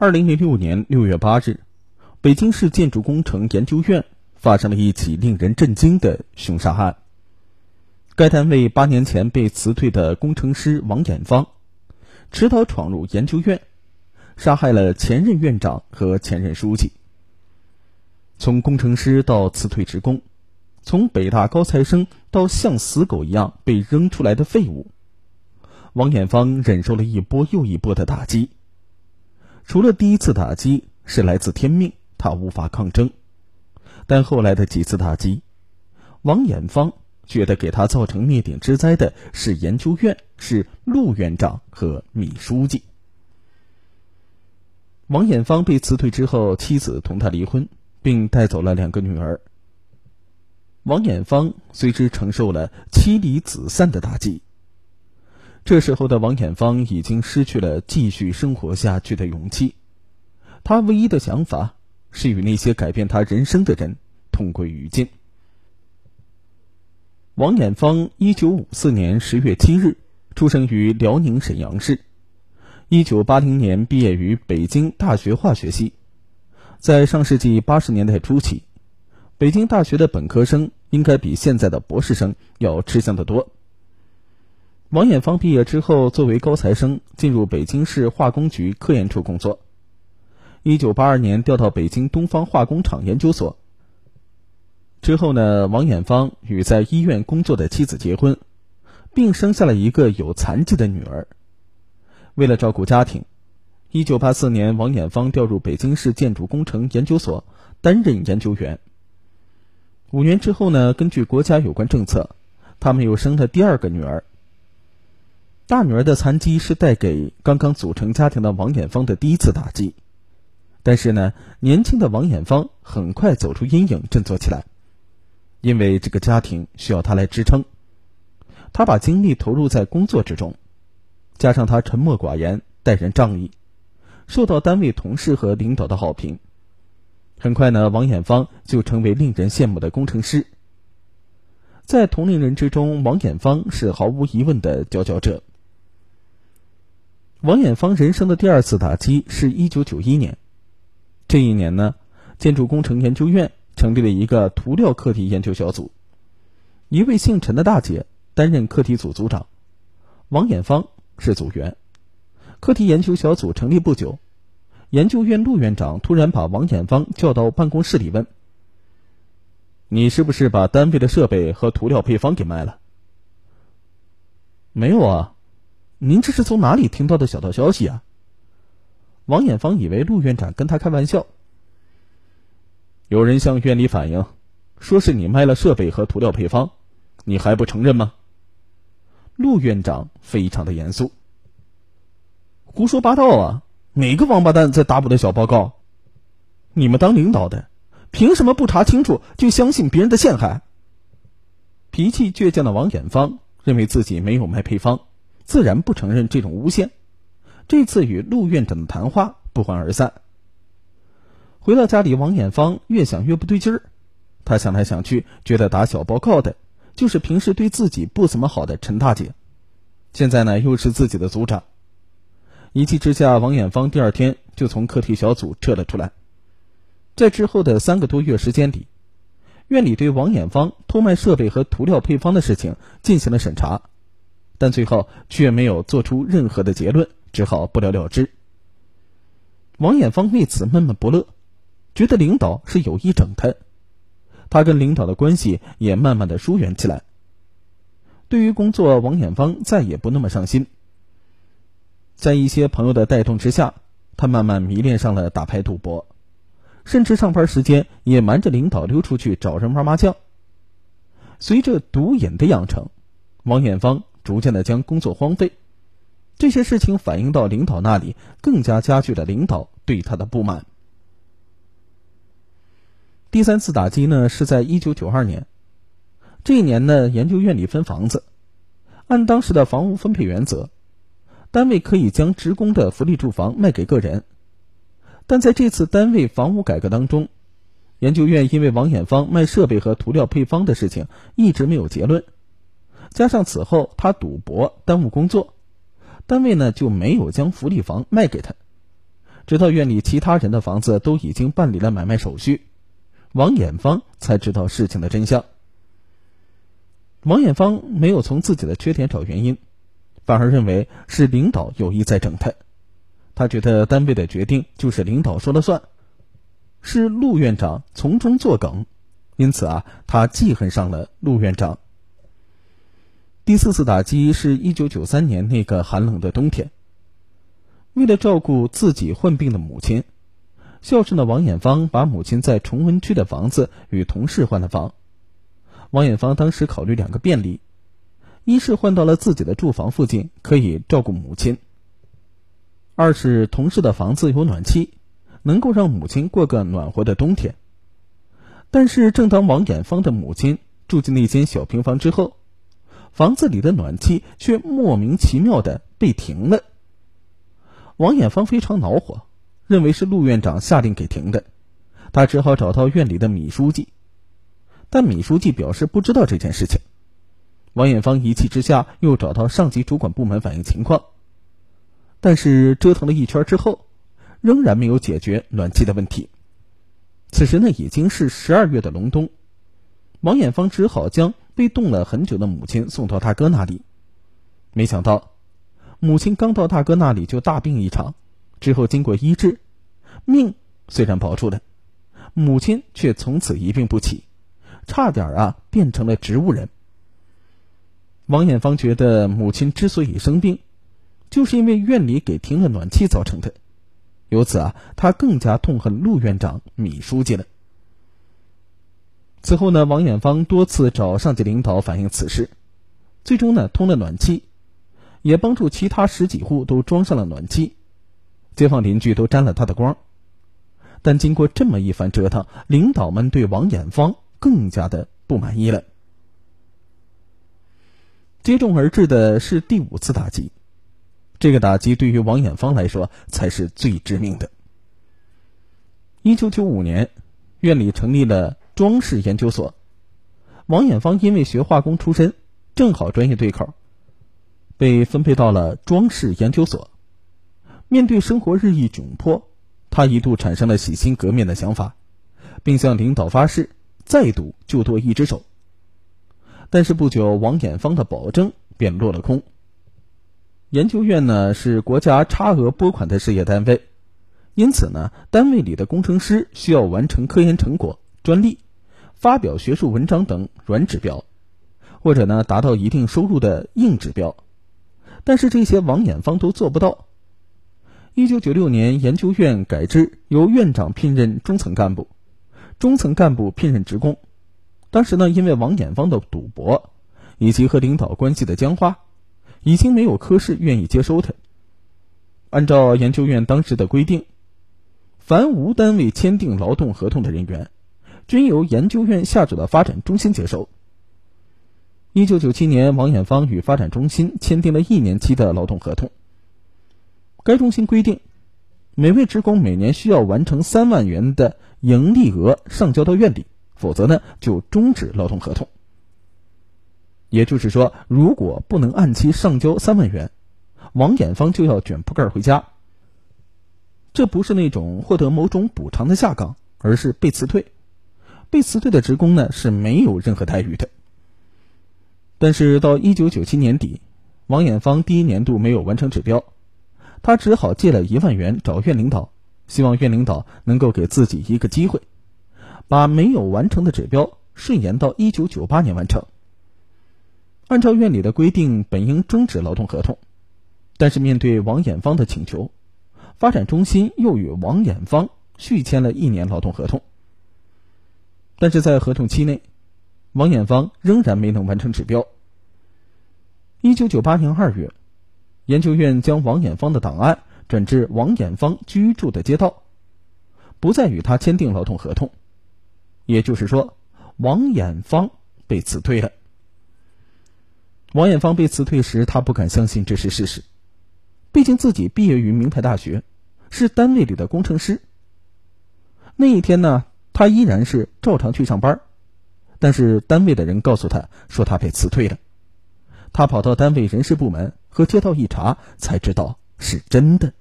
二零零六年六月八日，北京市建筑工程研究院发生了一起令人震惊的凶杀案。该单位八年前被辞退的工程师王艳芳，持刀闯入研究院，杀害了前任院长和前任书记。从工程师到辞退职工，从北大高材生到像死狗一样被扔出来的废物，王艳芳忍受了一波又一波的打击。除了第一次打击是来自天命，他无法抗争，但后来的几次打击，王艳芳觉得给他造成灭顶之灾的是研究院，是陆院长和米书记。王艳芳被辞退之后，妻子同他离婚，并带走了两个女儿。王艳芳随之承受了妻离子散的打击。这时候的王艳芳已经失去了继续生活下去的勇气，她唯一的想法是与那些改变她人生的人同归于尽。王艳芳一九五四年十月七日出生于辽宁沈阳市，一九八零年毕业于北京大学化学系。在上世纪八十年代初期，北京大学的本科生应该比现在的博士生要吃香得多。王艳芳毕业之后，作为高材生进入北京市化工局科研处工作。一九八二年调到北京东方化工厂研究所。之后呢，王艳芳与在医院工作的妻子结婚，并生下了一个有残疾的女儿。为了照顾家庭，一九八四年，王艳芳调入北京市建筑工程研究所担任研究员。五年之后呢，根据国家有关政策，他们又生了第二个女儿。大女儿的残疾是带给刚刚组成家庭的王艳芳的第一次打击，但是呢，年轻的王艳芳很快走出阴影，振作起来，因为这个家庭需要她来支撑。她把精力投入在工作之中，加上她沉默寡言、待人仗义，受到单位同事和领导的好评。很快呢，王艳芳就成为令人羡慕的工程师。在同龄人之中，王艳芳是毫无疑问的佼佼者。王艳芳人生的第二次打击是一九九一年，这一年呢，建筑工程研究院成立了一个涂料课题研究小组，一位姓陈的大姐担任课题组组长，王艳芳是组员。课题研究小组成立不久，研究院陆院长突然把王艳芳叫到办公室里问：“你是不是把单位的设备和涂料配方给卖了？”“没有啊。”您这是从哪里听到的小道消息啊？王艳芳以为陆院长跟他开玩笑。有人向院里反映，说是你卖了设备和涂料配方，你还不承认吗？陆院长非常的严肃。胡说八道啊！哪个王八蛋在打我的小报告？你们当领导的，凭什么不查清楚就相信别人的陷害？脾气倔强的王艳芳认为自己没有卖配方。自然不承认这种诬陷。这次与陆院长的谈话不欢而散。回到家里，王艳芳越想越不对劲儿。她想来想去，觉得打小报告的就是平时对自己不怎么好的陈大姐，现在呢又是自己的组长。一气之下，王艳芳第二天就从课题小组撤了出来。在之后的三个多月时间里，院里对王艳芳偷卖设备和涂料配方的事情进行了审查。但最后却没有做出任何的结论，只好不了了之。王艳芳为此闷闷不乐，觉得领导是有意整他，他跟领导的关系也慢慢的疏远起来。对于工作，王艳芳再也不那么上心。在一些朋友的带动之下，他慢慢迷恋上了打牌赌博，甚至上班时间也瞒着领导溜出去找人玩麻将。随着毒瘾的养成，王艳芳。逐渐的将工作荒废，这些事情反映到领导那里，更加加剧了领导对他的不满。第三次打击呢，是在一九九二年，这一年呢，研究院里分房子，按当时的房屋分配原则，单位可以将职工的福利住房卖给个人，但在这次单位房屋改革当中，研究院因为王艳芳卖设备和涂料配方的事情一直没有结论。加上此后他赌博耽误工作，单位呢就没有将福利房卖给他。直到院里其他人的房子都已经办理了买卖手续，王艳芳才知道事情的真相。王艳芳没有从自己的缺点找原因，反而认为是领导有意在整他。他觉得单位的决定就是领导说了算，是陆院长从中作梗，因此啊，他记恨上了陆院长。第四次打击是一九九三年那个寒冷的冬天。为了照顾自己患病的母亲，孝顺的王艳芳把母亲在崇文区的房子与同事换了房。王艳芳当时考虑两个便利：一是换到了自己的住房附近，可以照顾母亲；二是同事的房子有暖气，能够让母亲过个暖和的冬天。但是，正当王艳芳的母亲住进那间小平房之后，房子里的暖气却莫名其妙的被停了。王艳芳非常恼火，认为是陆院长下令给停的，他只好找到院里的米书记，但米书记表示不知道这件事情。王艳芳一气之下又找到上级主管部门反映情况，但是折腾了一圈之后，仍然没有解决暖气的问题。此时呢已经是十二月的隆冬，王艳芳只好将。被冻了很久的母亲送到大哥那里，没想到母亲刚到大哥那里就大病一场，之后经过医治，命虽然保住了，母亲却从此一病不起，差点啊变成了植物人。王艳芳觉得母亲之所以生病，就是因为院里给停了暖气造成的，由此啊，她更加痛恨陆院长、米书记了。此后呢，王艳芳多次找上级领导反映此事，最终呢通了暖气，也帮助其他十几户都装上了暖气，街坊邻居都沾了他的光。但经过这么一番折腾，领导们对王艳芳更加的不满意了。接踵而至的是第五次打击，这个打击对于王艳芳来说才是最致命的。一九九五年，院里成立了。装饰研究所，王艳芳因为学化工出身，正好专业对口，被分配到了装饰研究所。面对生活日益窘迫，他一度产生了洗心革面的想法，并向领导发誓再赌就多一只手。但是不久，王艳芳的保证便落了空。研究院呢是国家差额拨款的事业单位，因此呢，单位里的工程师需要完成科研成果、专利。发表学术文章等软指标，或者呢达到一定收入的硬指标，但是这些王艳芳都做不到。一九九六年，研究院改制，由院长聘任中层干部，中层干部聘任职工。当时呢，因为王衍芳的赌博以及和领导关系的僵化，已经没有科室愿意接收他。按照研究院当时的规定，凡无单位签订劳动合同的人员。均由研究院下属的发展中心接收。一九九七年，王艳芳与发展中心签订了一年期的劳动合同。该中心规定，每位职工每年需要完成三万元的盈利额上交到院里，否则呢就终止劳动合同。也就是说，如果不能按期上交三万元，王艳芳就要卷铺盖回家。这不是那种获得某种补偿的下岗，而是被辞退。被辞退的职工呢是没有任何待遇的。但是到一九九七年底，王艳芳第一年度没有完成指标，他只好借了一万元找院领导，希望院领导能够给自己一个机会，把没有完成的指标顺延到一九九八年完成。按照院里的规定，本应终止劳动合同，但是面对王艳芳的请求，发展中心又与王艳芳续签了一年劳动合同。但是在合同期内，王艳芳仍然没能完成指标。一九九八年二月，研究院将王艳芳的档案转至王艳芳居住的街道，不再与他签订劳动合同。也就是说，王艳芳被辞退了。王艳芳被辞退时，他不敢相信这是事实，毕竟自己毕业于名牌大学，是单位里的工程师。那一天呢？他依然是照常去上班，但是单位的人告诉他说他被辞退了。他跑到单位人事部门和街道一查，才知道是真的。